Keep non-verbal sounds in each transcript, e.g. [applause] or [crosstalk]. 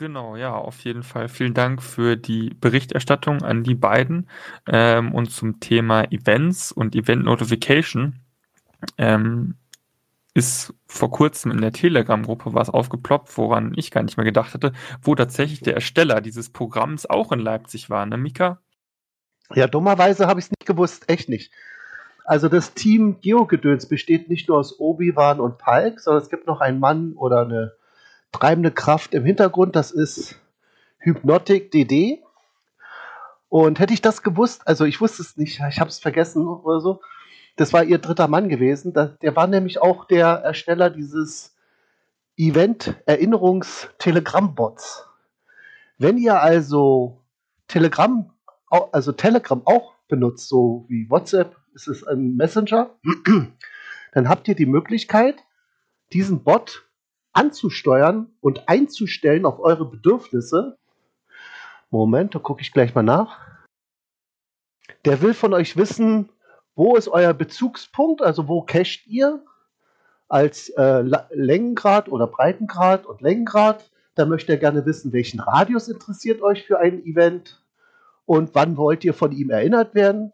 Genau, ja, auf jeden Fall. Vielen Dank für die Berichterstattung an die beiden. Ähm, und zum Thema Events und Event Notification ähm, ist vor kurzem in der Telegram-Gruppe was aufgeploppt, woran ich gar nicht mehr gedacht hatte, wo tatsächlich der Ersteller dieses Programms auch in Leipzig war, ne, Mika? Ja, dummerweise habe ich es nicht gewusst, echt nicht. Also das Team Geogedöns besteht nicht nur aus Obi-Wan und Palk, sondern es gibt noch einen Mann oder eine treibende Kraft im Hintergrund, das ist Hypnotic DD. Und hätte ich das gewusst, also ich wusste es nicht, ich habe es vergessen oder so, das war ihr dritter Mann gewesen. Der war nämlich auch der Ersteller dieses Event-Erinnerungs-Telegram-Bots. Wenn ihr also Telegram, also Telegram auch benutzt, so wie WhatsApp, ist es ein Messenger, [clears throat] dann habt ihr die Möglichkeit, diesen Bot anzusteuern und einzustellen auf eure Bedürfnisse. Moment, da gucke ich gleich mal nach. Der will von euch wissen, wo ist euer Bezugspunkt, also wo cached ihr als äh, Längengrad oder Breitengrad und Längengrad. Da möchte er gerne wissen, welchen Radius interessiert euch für ein Event und wann wollt ihr von ihm erinnert werden.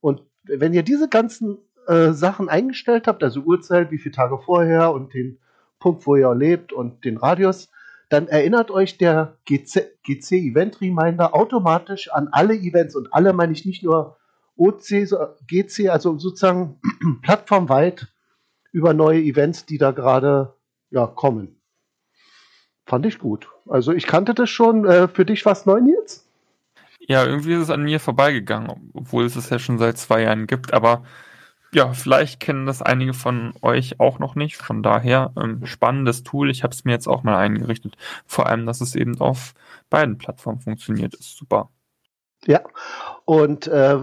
Und wenn ihr diese ganzen äh, Sachen eingestellt habt, also Uhrzeit, wie viele Tage vorher und den Punkt, wo ihr lebt und den Radius, dann erinnert euch der GC, GC Event Reminder automatisch an alle Events und alle meine ich nicht nur OC, GC, also sozusagen [clears throat] plattformweit über neue Events, die da gerade ja, kommen. Fand ich gut. Also ich kannte das schon. Äh, für dich was neu jetzt? Ja, irgendwie ist es an mir vorbeigegangen, obwohl es es ja schon seit zwei Jahren gibt. Aber ja, vielleicht kennen das einige von euch auch noch nicht. Von daher ähm, spannendes Tool. Ich habe es mir jetzt auch mal eingerichtet. Vor allem, dass es eben auf beiden Plattformen funktioniert, ist super. Ja, und äh,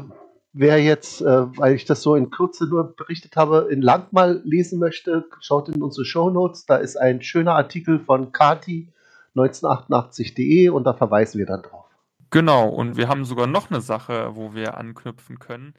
wer jetzt, äh, weil ich das so in Kürze nur berichtet habe, in lang mal lesen möchte, schaut in unsere Show Notes. Da ist ein schöner Artikel von Kati 1988.de und da verweisen wir dann drauf. Genau, und wir haben sogar noch eine Sache, wo wir anknüpfen können.